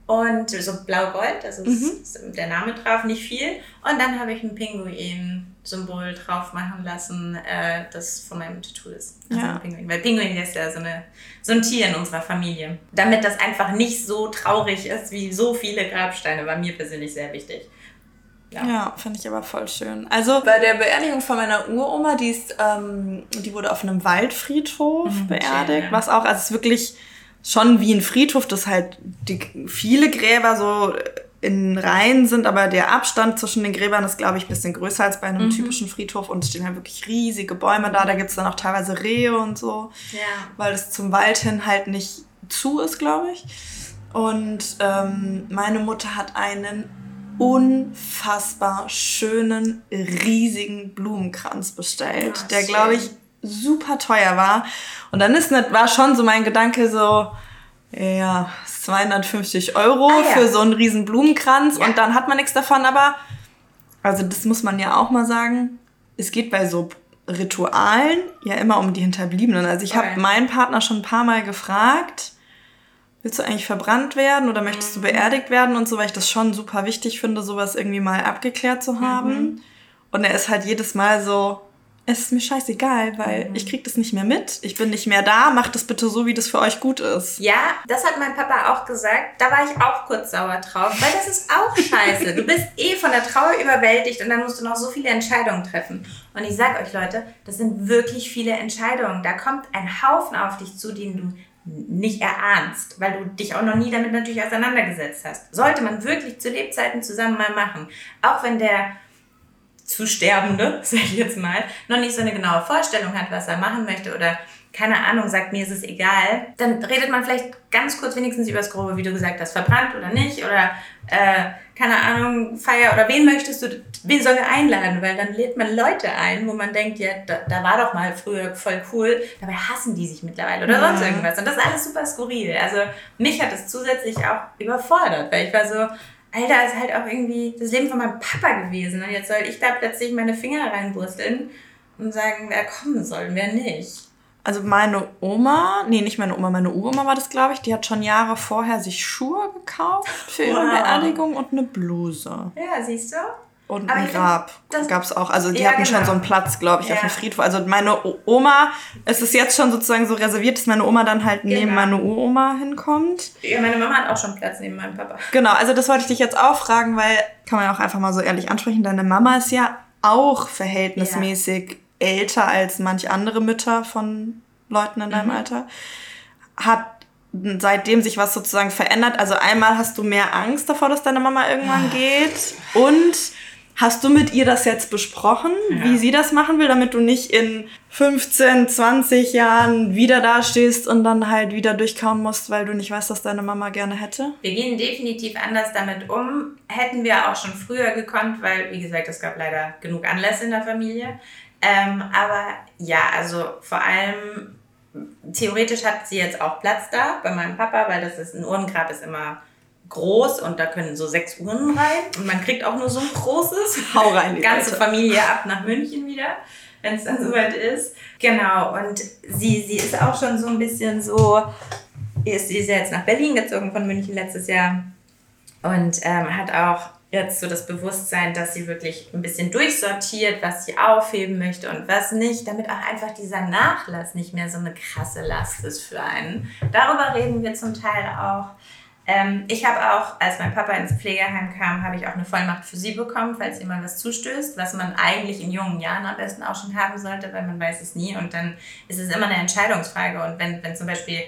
und so blau-gold, also ist, ist der Name drauf, nicht viel. Und dann habe ich ein Pinguin-Symbol drauf machen lassen, äh, das von meinem Tattoo ist. Also Ja. ein Pinguin. Weil Pinguin ist ja so, eine, so ein Tier in unserer Familie. Damit das einfach nicht so traurig ist wie so viele Grabsteine, war mir persönlich sehr wichtig. Ja. Ja, finde ich aber voll schön. Also bei der Beerdigung von meiner Uroma, die ist, ähm, die wurde auf einem Waldfriedhof Mhm, beerdigt, schön, was auch, also es ist wirklich schon wie ein Friedhof, das halt die, viele Gräber so in Reihen sind, aber der Abstand zwischen den Gräbern ist, glaube ich, ein bisschen größer als bei einem Mhm. typischen Friedhof und es stehen halt wirklich riesige Bäume da. Da gibt es dann auch teilweise Rehe und so Ja. weil es zum Wald hin halt nicht zu ist, glaube ich. Und ähm, meine Mutter hat einen unfassbar schönen, riesigen Blumenkranz bestellt, Ah, der, glaube ich, super teuer war. Und dann ist nicht, war schon so mein Gedanke so, ja, 250 Euro Ah, ja. für so einen riesen Blumenkranz Ja. und dann hat man nichts davon, aber also das muss man ja auch mal sagen, es geht bei so Ritualen ja immer um die Hinterbliebenen. Also ich habe Okay. meinen Partner schon ein paar Mal gefragt, willst du eigentlich verbrannt werden oder möchtest du Mhm. beerdigt werden und so, weil ich das schon super wichtig finde, sowas irgendwie mal abgeklärt zu haben. Mhm. Und er ist halt jedes Mal so, es ist mir scheißegal, weil Mhm. ich krieg das nicht mehr mit. Ich bin nicht mehr da, macht das bitte so, wie das für euch gut ist. Ja, das hat mein Papa auch gesagt. Da war ich auch kurz sauer drauf, weil das ist auch scheiße. Du bist eh von der Trauer überwältigt und dann musst du noch so viele Entscheidungen treffen. Und ich sag euch Leute, das sind wirklich viele Entscheidungen. Da kommt ein Haufen auf dich zu, den du nicht erahnst, weil du dich auch noch nie damit natürlich auseinandergesetzt hast. Sollte man wirklich zu Lebzeiten zusammen mal machen. Auch wenn der zu Sterbende, sag ich jetzt mal, noch nicht so eine genaue Vorstellung hat, was er machen möchte oder keine Ahnung, sagt mir ist es egal, dann redet man vielleicht ganz kurz wenigstens über das Grobe, wie du gesagt hast, verbrannt oder nicht oder äh, keine Ahnung, Feier oder wen möchtest du, wen sollen wir einladen, weil dann lädt man Leute ein, wo man denkt, ja, da, da war doch mal früher voll cool, dabei hassen die sich mittlerweile oder Ja. sonst irgendwas und das ist alles super skurril. Also mich hat es zusätzlich auch überfordert, weil ich war so, Alter, ist halt auch irgendwie das Leben von meinem Papa gewesen. Und jetzt soll ich da plötzlich meine Finger reinbursteln und sagen, wer kommen soll, wer nicht. Also meine Oma, nee, nicht meine Oma, meine Uroma war das, glaube ich, die hat schon Jahre vorher sich Schuhe gekauft für ihre Wow. Beerdigung und eine Bluse. Ja, siehst du? Und Aber ein Grab das- gab es auch. Also die Ja, hatten schon genau. so einen Platz, glaube ich, auf Ja. dem Friedhof. Also meine Oma, es ist jetzt schon sozusagen so reserviert, dass meine Oma dann halt neben Genau. meine Uroma hinkommt. Ja, meine Mama hat auch schon Platz neben meinem Papa. Genau, also das wollte ich dich jetzt auch fragen, weil kann man ja auch einfach mal so ehrlich ansprechen, deine Mama ist ja auch verhältnismäßig älter als manch andere Mütter von Leuten in Mhm. deinem Alter. Hat seitdem sich was sozusagen verändert? Also einmal hast du mehr Angst davor, dass deine Mama Ah. irgendwann geht und Hast du mit ihr das jetzt besprochen, Ja. wie sie das machen will, damit du nicht in 15, 20 Jahren wieder dastehst und dann halt wieder durchkauen musst, weil du nicht weißt, was deine Mama gerne hätte? Wir gehen definitiv anders damit um. Hätten wir auch schon früher gekonnt, weil, wie gesagt, es gab leider genug Anlässe in der Familie. Ähm, aber ja, also vor allem theoretisch hat sie jetzt auch Platz da bei meinem Papa, weil das ist ein Urnengrab ist immer groß und da können so sechs Urnen rein und man kriegt auch nur so ein großes. Hau rein, Die die ganze Leute. Familie ab nach München wieder, wenn es dann soweit ist. Genau, und sie, sie ist auch schon so ein bisschen so, ist, sie ist ja jetzt nach Berlin gezogen von München letztes Jahr und ähm, hat auch jetzt so das Bewusstsein, dass sie wirklich ein bisschen durchsortiert, was sie aufheben möchte und was nicht, damit auch einfach dieser Nachlass nicht mehr so eine krasse Last ist für einen. Darüber reden wir zum Teil auch. Ähm, ich habe auch, als mein Papa ins Pflegeheim kam, habe ich auch eine Vollmacht für sie bekommen, falls mal was zustößt, was man eigentlich in jungen Jahren am besten auch schon haben sollte, weil man weiß es nie und dann ist es immer eine Entscheidungsfrage und wenn, wenn zum Beispiel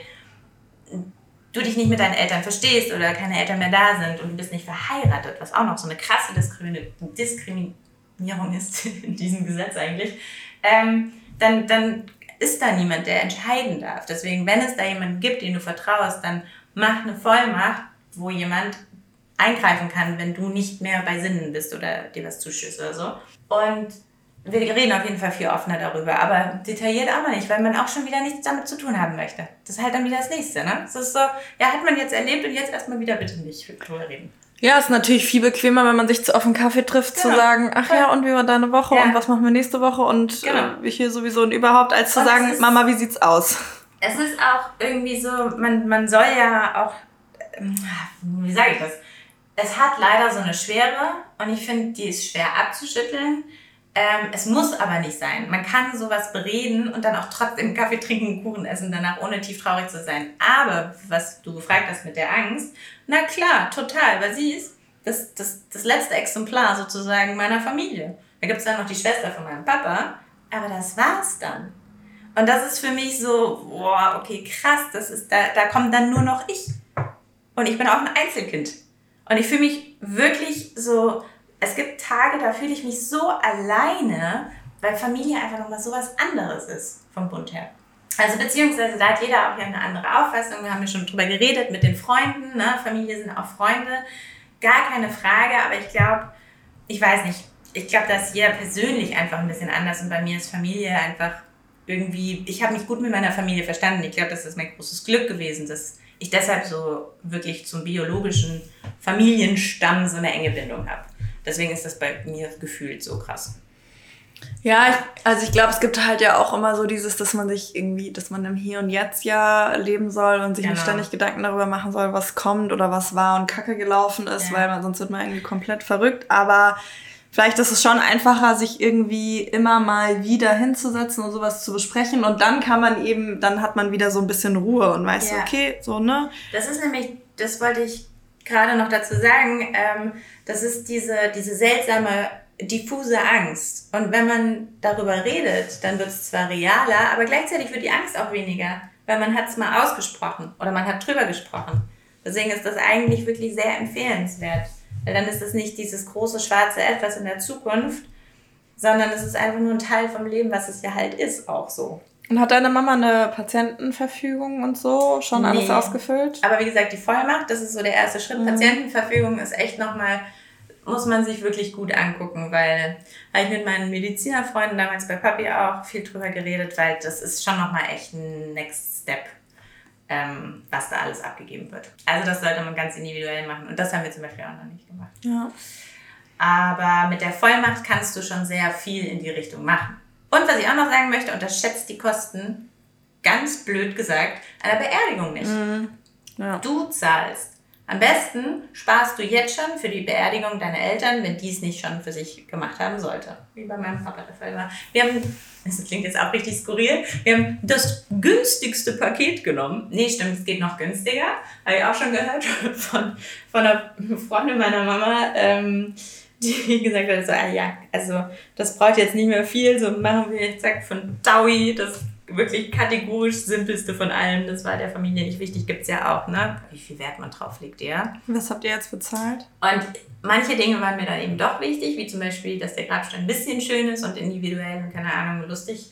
du dich nicht mit deinen Eltern verstehst oder keine Eltern mehr da sind und du bist nicht verheiratet, was auch noch so eine krasse Diskrimini Diskriminierung ist in diesem Gesetz eigentlich, ähm, dann, dann ist da niemand, der entscheiden darf. Deswegen, wenn es da jemanden gibt, den du vertraust, dann mach eine Vollmacht, wo jemand eingreifen kann, wenn du nicht mehr bei Sinnen bist oder dir was zuschüsst oder so. Und wir reden auf jeden Fall viel offener darüber, aber detailliert auch noch nicht, weil man auch schon wieder nichts damit zu tun haben möchte. Das ist halt dann wieder das nächste, ne? Das ist so, ja, hat man jetzt erlebt und jetzt erstmal wieder bitte nicht drüber reden. Ja, ist natürlich viel bequemer, wenn man sich zu auf einen Kaffee trifft, genau. zu sagen, ach ja, und wie war deine Woche ja. und was machen wir nächste Woche und genau. äh, hier sowieso und überhaupt, als zu und sagen, ist, Mama, wie sieht's aus? Es ist auch irgendwie so, man, man soll ja auch, ähm, wie sage ich das? Es hat leider so eine Schwere und ich finde, die ist schwer abzuschütteln ähm, es muss aber nicht sein. Man kann sowas bereden und dann auch trotzdem Kaffee trinken, Kuchen essen, danach ohne tief traurig zu sein. Aber was du gefragt hast mit der Angst, na klar, total, weil sie ist das, das, das letzte Exemplar sozusagen meiner Familie. Da gibt es dann noch die Schwester von meinem Papa, aber das war's dann. Und das ist für mich so, boah, okay, krass, das ist, da, da kommt dann nur noch ich. Und ich bin auch ein Einzelkind. Und ich fühle mich wirklich so es gibt Tage, da fühle ich mich so alleine, weil Familie einfach nochmal so was anderes ist vom Bund her. Also beziehungsweise da hat jeder auch ja eine andere Auffassung. Wir haben ja schon drüber geredet mit den Freunden. Ne? Familie sind auch Freunde. Gar keine Frage, aber ich glaube, ich weiß nicht, ich glaube, dass jeder persönlich einfach ein bisschen anders und bei mir ist Familie einfach irgendwie, ich habe mich gut mit meiner Familie verstanden. Ich glaube, das ist mein großes Glück gewesen, dass ich deshalb so wirklich zum biologischen Familienstamm so eine enge Bindung habe. Deswegen ist das bei mir gefühlt so krass. Ja, ich, also ich glaube, es gibt halt ja auch immer so dieses, dass man sich irgendwie, dass man im Hier und Jetzt ja leben soll und sich genau. nicht ständig Gedanken darüber machen soll, was kommt oder was war und Kacke gelaufen ist, ja. weil man sonst wird man irgendwie komplett verrückt. Aber vielleicht ist es schon einfacher, sich irgendwie immer mal wieder hinzusetzen und sowas zu besprechen und dann kann man eben, dann hat man wieder so ein bisschen Ruhe und weiß, ja. okay, so, ne? Das ist nämlich, das wollte ich gerade noch dazu sagen, ähm, das ist diese, diese seltsame, diffuse Angst. Und wenn man darüber redet, dann wird es zwar realer, aber gleichzeitig wird die Angst auch weniger, weil man hat es mal ausgesprochen oder man hat drüber gesprochen. Deswegen ist das eigentlich wirklich sehr empfehlenswert. Weil dann ist es nicht dieses große schwarze Etwas in der Zukunft, sondern es ist einfach nur ein Teil vom Leben, was es ja halt ist, auch so. Und hat deine Mama eine Patientenverfügung und so schon nee. alles ausgefüllt? Aber wie gesagt, die Vollmacht, das ist so der erste Schritt. Mhm. Patientenverfügung ist echt nochmal, muss man sich wirklich gut angucken, weil habe ich mit meinen Medizinerfreunden damals bei Papi auch viel drüber geredet, weil das ist schon nochmal echt ein Next Step, ähm, was da alles abgegeben wird. Also das sollte man ganz individuell machen und das haben wir zum Beispiel auch noch nicht gemacht. Ja. Aber mit der Vollmacht kannst du schon sehr viel in die Richtung machen. Und was ich auch noch sagen möchte, unterschätzt die Kosten, ganz blöd gesagt, einer Beerdigung nicht. Mhm. Ja. Du zahlst. Am besten sparst du jetzt schon für die Beerdigung deiner Eltern, wenn die es nicht schon für sich gemacht haben sollte. Wie bei meinem Papa der Fall war. Wir haben, das klingt jetzt auch richtig skurril, wir haben das günstigste Paket genommen. Nee, stimmt, es geht noch günstiger. Habe ich auch schon gehört von, von einer Freundin meiner Mama. Ähm, die gesagt hat, so, ah ja, also das braucht jetzt nicht mehr viel, so machen wir jetzt zack von Taui, das wirklich kategorisch simpelste von allem, das war der Familie nicht wichtig, gibt es ja auch, ne? Wie viel Wert man drauf legt, ja. Was habt ihr jetzt bezahlt? Und manche Dinge waren mir dann eben doch wichtig, wie zum Beispiel, dass der Grabstein ein bisschen schön ist und individuell und keine Ahnung, lustig,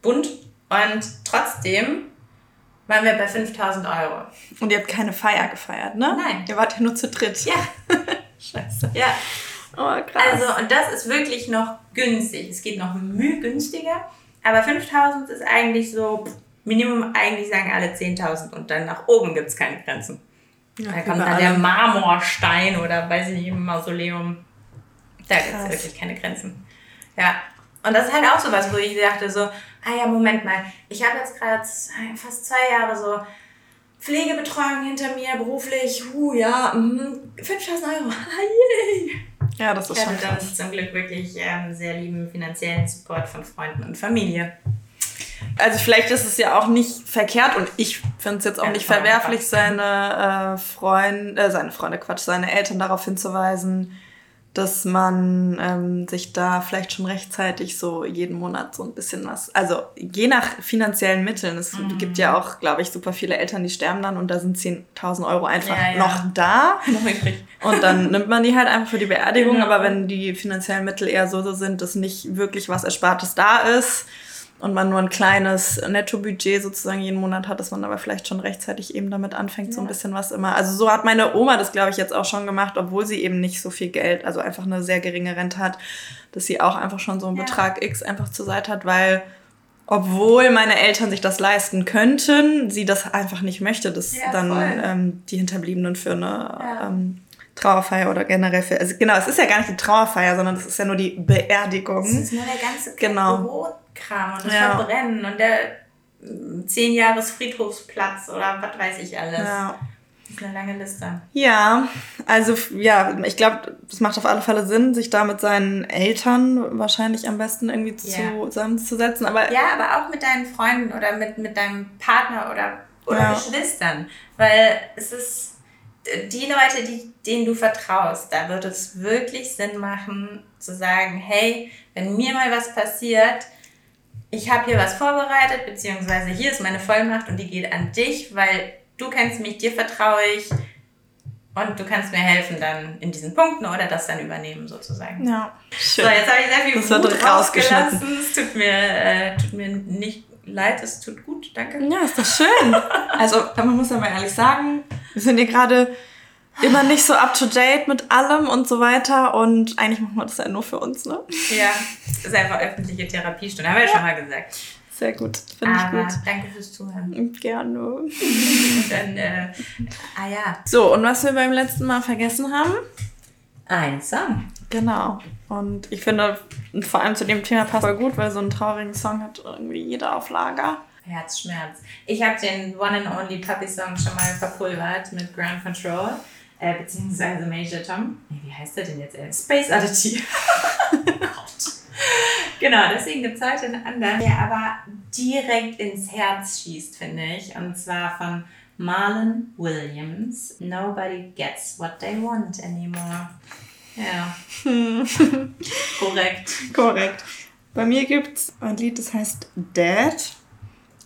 bunt. Und trotzdem waren wir bei 5000 Euro. Und ihr habt keine Feier gefeiert, ne? Nein. Ihr wart ja nur zu dritt. Ja. Scheiße. Ja. Oh, krass. Also, und das ist wirklich noch günstig. Es geht noch müh günstiger. Aber 5000 ist eigentlich so, Minimum eigentlich sagen alle 10.000 und dann nach oben gibt es keine Grenzen. Ja, da kommt dann der Marmorstein oder weiß ich nicht, im Mausoleum. Da gibt es wirklich keine Grenzen. Ja. Und das ist halt auch so was, wo ich dachte so, ah ja, Moment mal, ich habe jetzt gerade fast zwei Jahre so Pflegebetreuung hinter mir, beruflich, huh, ja, 5000 Euro, yay! Ja, das ist ich schon krass. zum Glück wirklich ähm, sehr lieben finanziellen Support von Freunden und Familie. Also vielleicht ist es ja auch nicht verkehrt und ich finde es jetzt auch ja, nicht verwerflich, seine äh, Freunde, äh, seine Freunde, Quatsch, seine Eltern darauf hinzuweisen, dass man ähm, sich da vielleicht schon rechtzeitig so jeden Monat so ein bisschen was, also je nach finanziellen Mitteln, es mhm. gibt ja auch, glaube ich, super viele Eltern, die sterben dann und da sind 10.000 Euro einfach ja, ja. noch da. und dann nimmt man die halt einfach für die Beerdigung, genau. aber wenn die finanziellen Mittel eher so, so sind, dass nicht wirklich was Erspartes da ist, und man nur ein kleines Nettobudget sozusagen jeden Monat hat, dass man aber vielleicht schon rechtzeitig eben damit anfängt, ja. so ein bisschen was immer. Also so hat meine Oma das, glaube ich, jetzt auch schon gemacht, obwohl sie eben nicht so viel Geld, also einfach eine sehr geringe Rente hat, dass sie auch einfach schon so einen ja. Betrag X einfach zur Seite hat, weil obwohl meine Eltern sich das leisten könnten, sie das einfach nicht möchte, dass ja, dann ähm, die Hinterbliebenen für eine ähm, Trauerfeier oder generell für, also genau, es ist ja gar nicht die Trauerfeier, sondern es ist ja nur die Beerdigung. Es ist nur der ganze genau. Bürotkram und das ja. Verbrennen und der mm, zehn Jahres Friedhofsplatz oder was weiß ich alles. Ja. Das ist eine lange Liste. Ja, also ja, ich glaube, es macht auf alle Fälle Sinn, sich da mit seinen Eltern wahrscheinlich am besten irgendwie yeah. zusammenzusetzen. Aber ja, aber auch mit deinen Freunden oder mit, mit deinem Partner oder, oder ja. Geschwistern. Weil es ist die Leute, die, denen du vertraust, da wird es wirklich Sinn machen zu sagen, hey, wenn mir mal was passiert, ich habe hier was vorbereitet, beziehungsweise hier ist meine Vollmacht und die geht an dich, weil du kennst mich, dir vertraue ich und du kannst mir helfen dann in diesen Punkten oder das dann übernehmen sozusagen. Ja. Schön. So, jetzt habe ich sehr viel das Wut rausgelassen. Es tut mir, äh, tut mir nicht leid, es tut gut, danke. Ja, ist doch schön. also man muss aber ehrlich sagen, wir sind hier gerade immer nicht so up to date mit allem und so weiter und eigentlich machen wir das ja nur für uns, ne? Ja, ist einfach öffentliche Therapiestunde, haben wir ja schon mal gesagt. Sehr gut, finde ich gut. Danke fürs Zuhören. Gerne. und dann, äh, ah ja. So, und was wir beim letzten Mal vergessen haben? Ein Song. Genau. Und ich finde, vor allem zu dem Thema passt voll gut, weil so einen traurigen Song hat irgendwie jeder auf Lager. Herzschmerz. Ich habe den One and Only Puppy Song schon mal verpulvert mit Ground Control, äh, beziehungsweise Major Tom. Nee, wie heißt der denn jetzt? Äh, Space Oddity. Gott. Genau, deswegen gibt es heute einen anderen, der aber direkt ins Herz schießt, finde ich. Und zwar von Marlon Williams. Nobody gets what they want anymore. Ja. Korrekt. Korrekt. Bei mir gibt es ein Lied, das heißt Dad.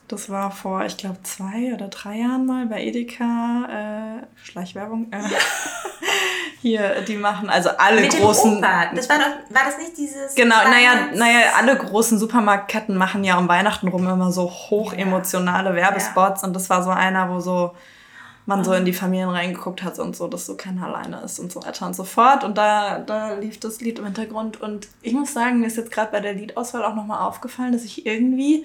Das war vor, ich glaube, zwei oder drei Jahren mal bei Edeka. Äh, Schleichwerbung. Äh, hier, die machen also alle Mit großen. Dem Opa. Das war doch, war das nicht dieses. Genau, naja, naja, alle großen Supermarktketten machen ja um Weihnachten rum immer so hochemotionale Werbespots ja. und das war so einer, wo so man so in die Familien reingeguckt hat und so, dass so keiner alleine ist und so weiter und so fort. Und da, da lief das Lied im Hintergrund. Und ich muss sagen, mir ist jetzt gerade bei der Liedauswahl auch nochmal aufgefallen, dass ich irgendwie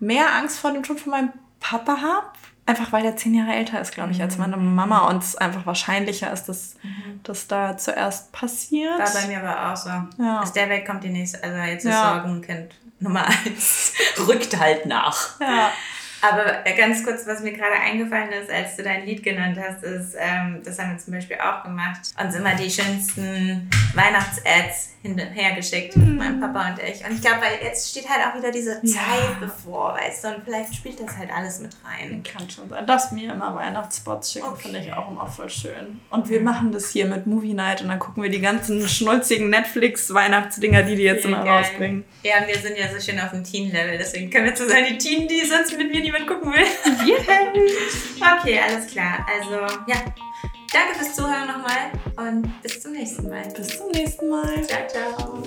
mehr Angst vor dem Tod von meinem Papa habe. Einfach weil er zehn Jahre älter ist, glaube ich, als meine mhm. Mama und es einfach wahrscheinlicher ist, dass mhm. das da zuerst passiert. War bei mir aber auch so. Ja. Aus der Welt kommt die nächste, also jetzt ist ja. Sorgenkind Nummer eins. Rückt halt nach. Ja. Aber ganz kurz, was mir gerade eingefallen ist, als du dein Lied genannt hast, ist, ähm, das haben wir zum Beispiel auch gemacht, uns immer die schönsten Weihnachts-Ads hinterhergeschickt, mhm. mein Papa und ich. Und ich glaube, weil jetzt steht halt auch wieder diese Zeit ja. bevor, weißt du, und vielleicht spielt das halt alles mit rein. Kann schon sein. Dass mir immer Weihnachtsspots schicken, okay. finde ich auch immer voll schön. Und wir machen das hier mit Movie Night und dann gucken wir die ganzen schnulzigen Netflix-Weihnachtsdinger, die die jetzt immer geil. rausbringen. Ja, wir sind ja so schön auf dem Teen-Level, deswegen können wir zu sein, die Teen, die sonst mit mir niemand gucken will. Yeah. okay, alles klar. Also, ja. Danke fürs Zuhören nochmal und bis zum nächsten Mal. Bis zum nächsten Mal. Ciao, ciao.